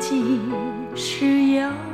即使有。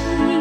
you.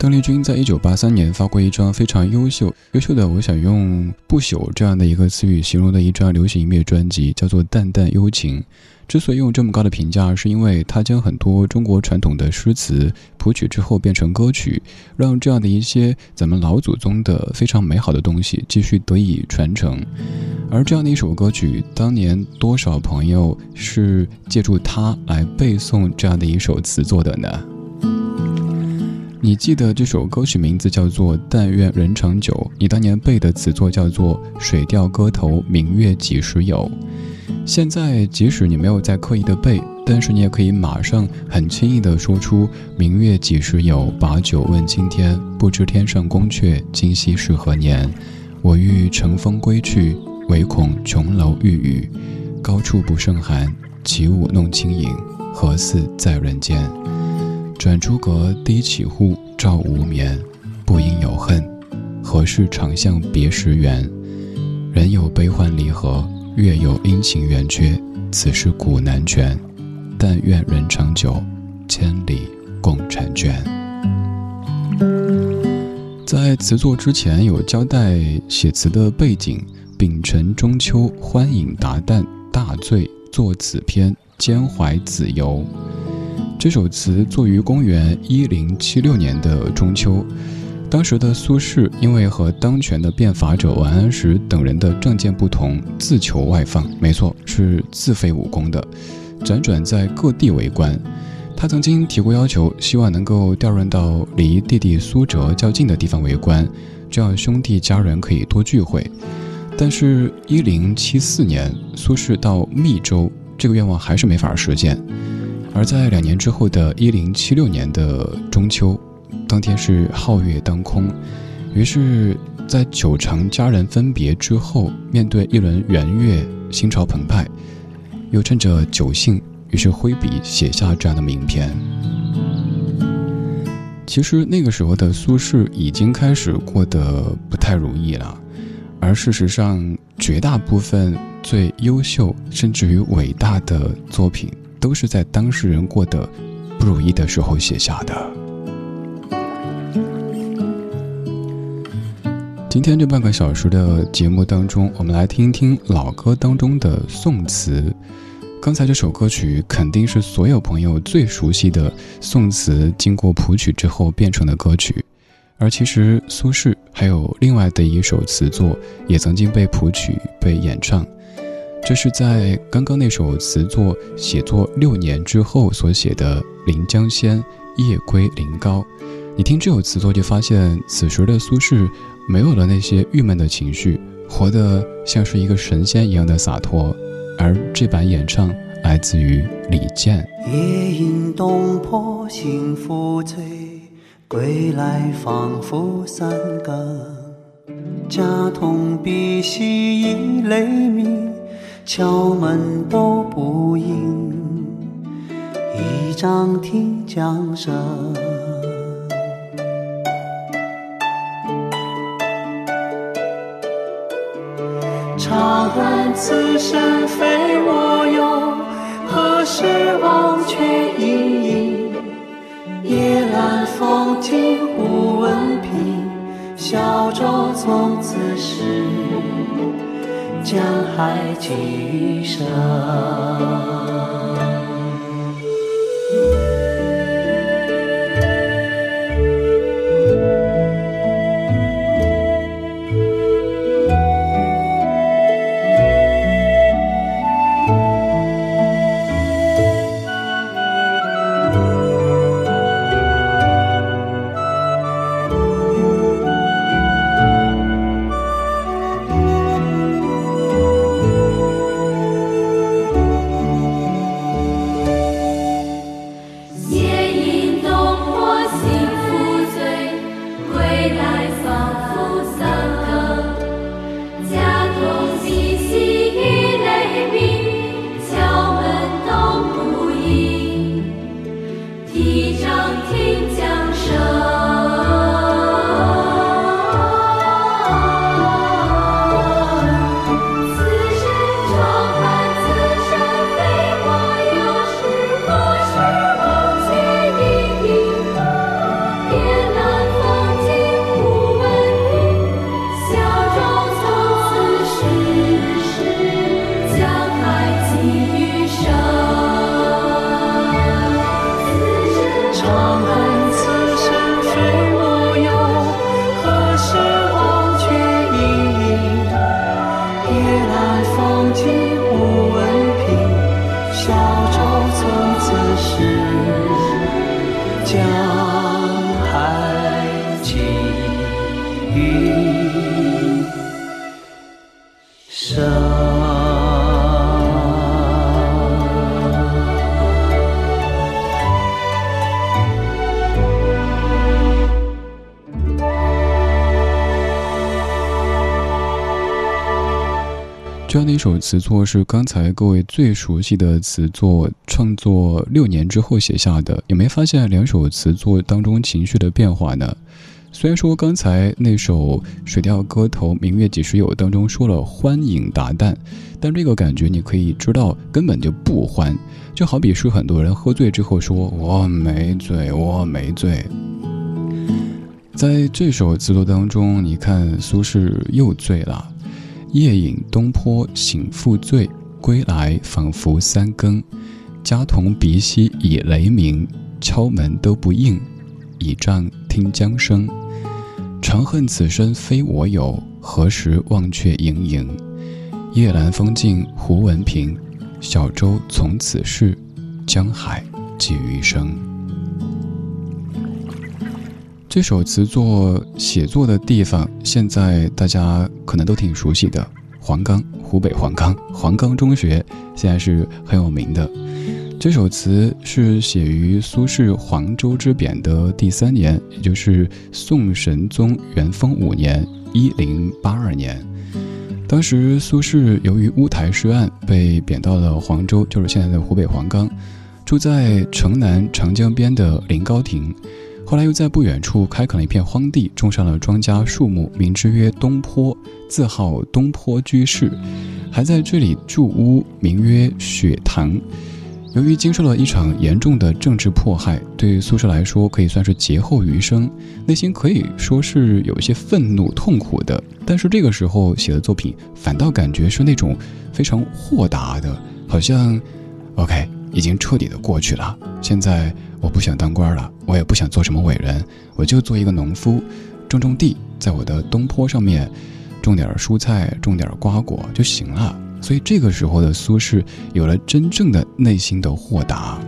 邓丽君在一九八三年发过一张非常优秀、优秀的，我想用“不朽”这样的一个词语形容的一张流行音乐专辑，叫做《淡淡幽情》。之所以用这么高的评价，是因为它将很多中国传统的诗词谱曲之后变成歌曲，让这样的一些咱们老祖宗的非常美好的东西继续得以传承。而这样的一首歌曲，当年多少朋友是借助它来背诵这样的一首词作的呢？你记得这首歌曲名字叫做《但愿人长久》，你当年背的词作叫做《水调歌头明月几时有》。现在即使你没有在刻意的背，但是你也可以马上很轻易地说出“明月几时有，把酒问青天。不知天上宫阙，今夕是何年？我欲乘风归去，唯恐琼楼玉宇。高处不胜寒，起舞弄清影，何似在人间？转朱阁，低绮户，照无眠。不应有恨，何事长向别时圆？人有悲欢离合，月有阴晴圆缺，此事古难全。但愿人长久，千里共婵娟。在词作之前有交代写词的背景：丙辰中秋，欢饮达旦，大醉作此篇，兼怀子由。这首词作于公元一零七六年的中秋。当时的苏轼因为和当权的变法者王安石等人的政见不同，自求外放，没错，是自废武功的。辗转在各地为官，他曾经提过要求，希望能够调任到离弟弟苏辙较近的地方为官，这样兄弟家人可以多聚会。但是，一零七四年，苏轼到密州，这个愿望还是没法实现。而在两年之后的一零七六年的中秋，当天是皓月当空，于是，在久长家人分别之后，面对一轮圆月，心潮澎湃。又趁着酒兴，于是挥笔写下这样的名篇。其实那个时候的苏轼已经开始过得不太如意了，而事实上，绝大部分最优秀甚至于伟大的作品，都是在当事人过得不如意的时候写下的。今天这半个小时的节目当中，我们来听一听老歌当中的宋词。刚才这首歌曲肯定是所有朋友最熟悉的宋词，经过谱曲之后变成的歌曲。而其实苏轼还有另外的一首词作，也曾经被谱曲、被演唱。这是在刚刚那首词作写作六年之后所写的《临江仙·夜归临皋》。你听这首词作，就发现此时的苏轼。没有了那些郁闷的情绪，活得像是一个神仙一样的洒脱。而这版演唱来自于李健。夜饮东坡心浮醉，归来仿佛三更。家童鼻息已雷鸣，敲门都不应，一张听江声。长恨此生非我有，何时忘却营营？夜阑风静忽闻平，小舟从此逝，江海寄余生。首词作是刚才各位最熟悉的词作，创作六年之后写下的。有没有发现两首词作当中情绪的变化呢？虽然说刚才那首《水调歌头·明月几时有》当中说了欢饮达旦，但这个感觉你可以知道根本就不欢，就好比是很多人喝醉之后说我没醉，我没醉。在这首词作当中，你看苏轼又醉了。夜饮东坡醒复醉，归来仿佛三更。家童鼻息已雷鸣，敲门都不应，倚杖听江声。长恨此身非我有，何时忘却营营？夜阑风静胡文平，小舟从此逝，江海寄余生。这首词作写作的地方，现在大家可能都挺熟悉的，黄冈，湖北黄冈，黄冈中学现在是很有名的。这首词是写于苏轼黄州之贬的第三年，也就是宋神宗元丰五年（一零八二年）。当时苏轼由于乌台诗案被贬到了黄州，就是现在的湖北黄冈，住在城南长江边的临高亭。后来又在不远处开垦了一片荒地，种上了庄稼树木，名之曰东坡，自号东坡居士，还在这里筑屋，名曰雪堂。由于经受了一场严重的政治迫害，对苏轼来说可以算是劫后余生，内心可以说是有一些愤怒、痛苦的。但是这个时候写的作品，反倒感觉是那种非常豁达的，好像，OK，已经彻底的过去了。现在。我不想当官了，我也不想做什么伟人，我就做一个农夫，种种地，在我的东坡上面种点蔬菜，种点瓜果就行了。所以这个时候的苏轼有了真正的内心的豁达。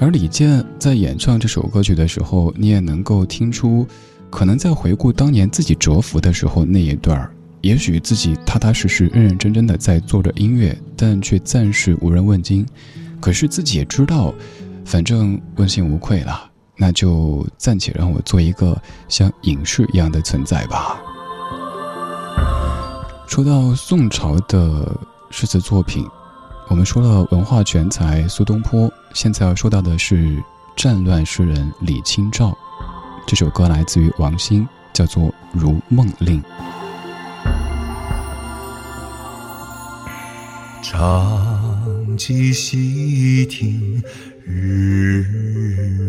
而李健在演唱这首歌曲的时候，你也能够听出，可能在回顾当年自己蛰伏的时候那一段，也许自己踏踏实实、认认真真的在做着音乐，但却暂时无人问津。可是自己也知道，反正问心无愧了，那就暂且让我做一个像隐士一样的存在吧。说到宋朝的诗词作品，我们说了文化全才苏东坡，现在要说到的是战乱诗人李清照。这首歌来自于王心，叫做《如梦令》。长记溪亭日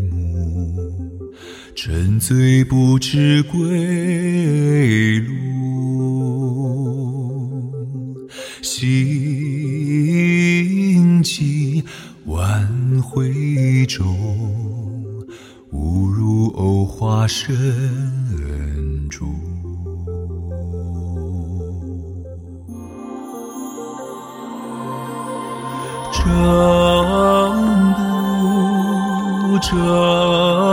暮，沉醉不知归路。行迹万回中，误入藕花深争不，争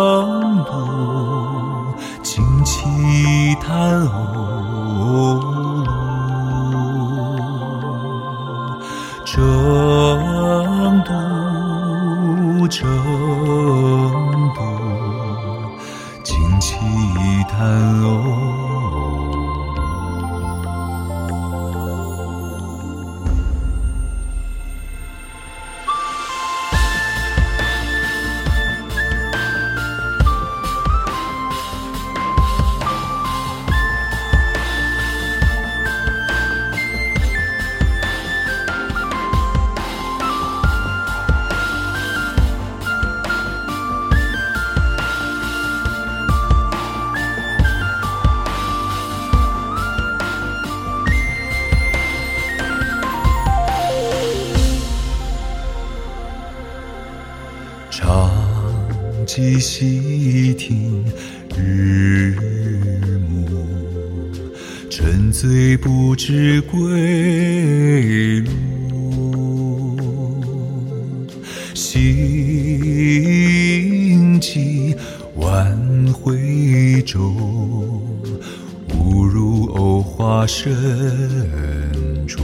行迹万回中，误入藕花深处。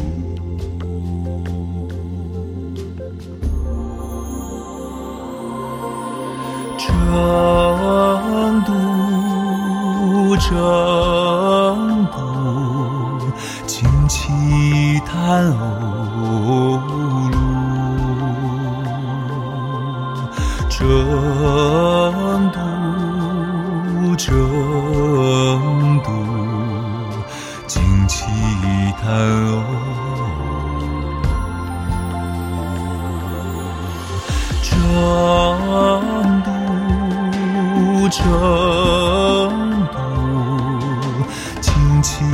争渡，成渡，旌旗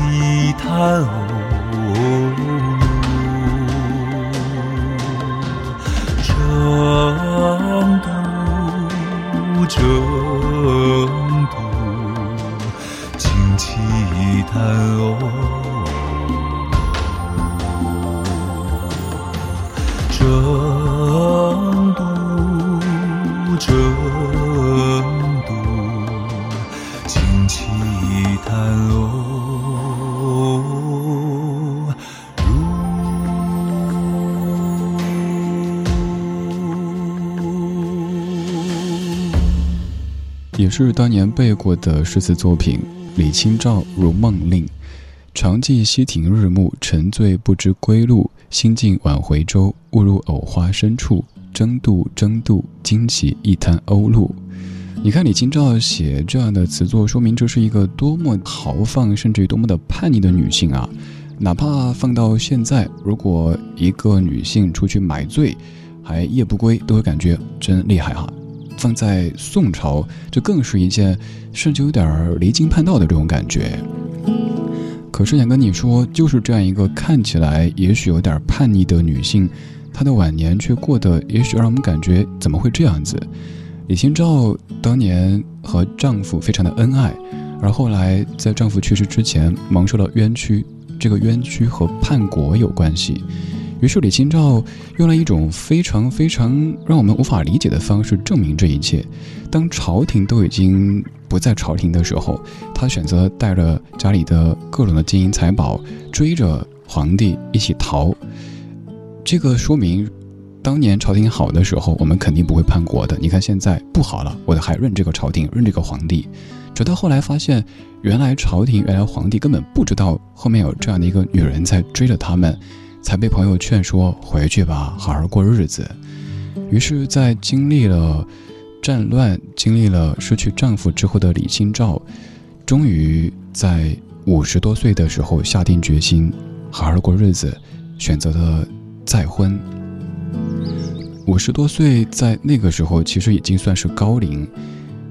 叹。是当年背过的诗词作品，李清照《如梦令》：“常记溪亭日暮，沉醉不知归路。兴尽晚回舟，误入藕花深处。争渡，争渡，惊起一滩鸥鹭。”你看李清照写这样的词作，说明这是一个多么豪放，甚至于多么的叛逆的女性啊！哪怕放到现在，如果一个女性出去买醉，还夜不归，都会感觉真厉害哈。放在宋朝，这更是一件甚至有点离经叛道的这种感觉。可是想跟你说，就是这样一个看起来也许有点叛逆的女性，她的晚年却过得也许让我们感觉怎么会这样子？李清照当年和丈夫非常的恩爱，而后来在丈夫去世之前蒙受了冤屈，这个冤屈和叛国有关系。于是李清照用了一种非常非常让我们无法理解的方式证明这一切。当朝廷都已经不在朝廷的时候，她选择带着家里的各种的金银财宝，追着皇帝一起逃。这个说明，当年朝廷好的时候，我们肯定不会叛国的。你看现在不好了，我还认这个朝廷，认这个皇帝。直到后来发现，原来朝廷、原来皇帝根本不知道后面有这样的一个女人在追着他们。才被朋友劝说回去吧，好好过日子。于是，在经历了战乱、经历了失去丈夫之后的李清照，终于在五十多岁的时候下定决心好好过日子，选择了再婚。五十多岁在那个时候其实已经算是高龄，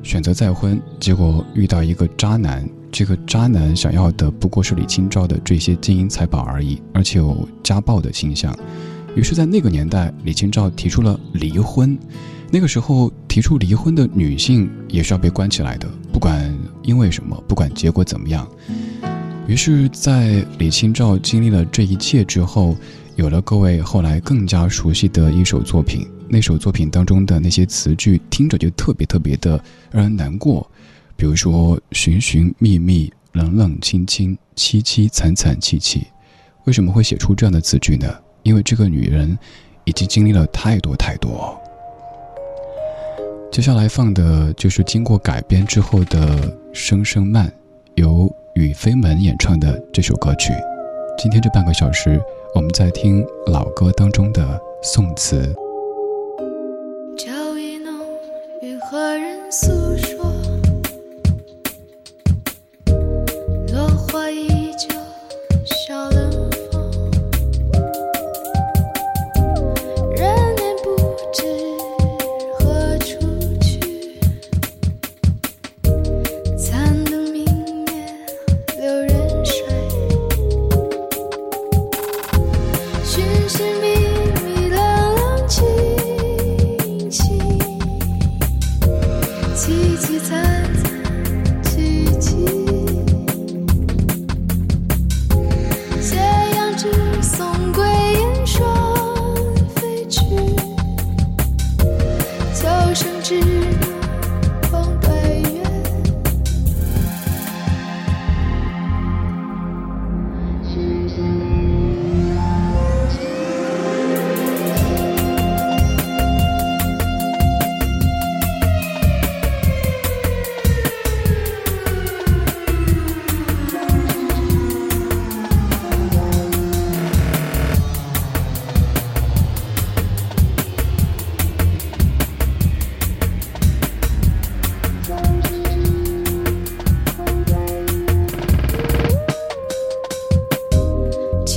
选择再婚，结果遇到一个渣男。这个渣男想要的不过是李清照的这些金银财宝而已，而且有家暴的倾向。于是，在那个年代，李清照提出了离婚。那个时候，提出离婚的女性也是要被关起来的，不管因为什么，不管结果怎么样。于是，在李清照经历了这一切之后，有了各位后来更加熟悉的一首作品。那首作品当中的那些词句，听着就特别特别的让人难过。比如说，寻寻觅觅，冷冷清清，凄凄惨惨戚戚，为什么会写出这样的词句呢？因为这个女人已经经历了太多太多。接下来放的就是经过改编之后的《声声慢》，由雨飞门演唱的这首歌曲。今天这半个小时，我们在听老歌当中的宋词。酒意浓，与何人诉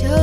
chose.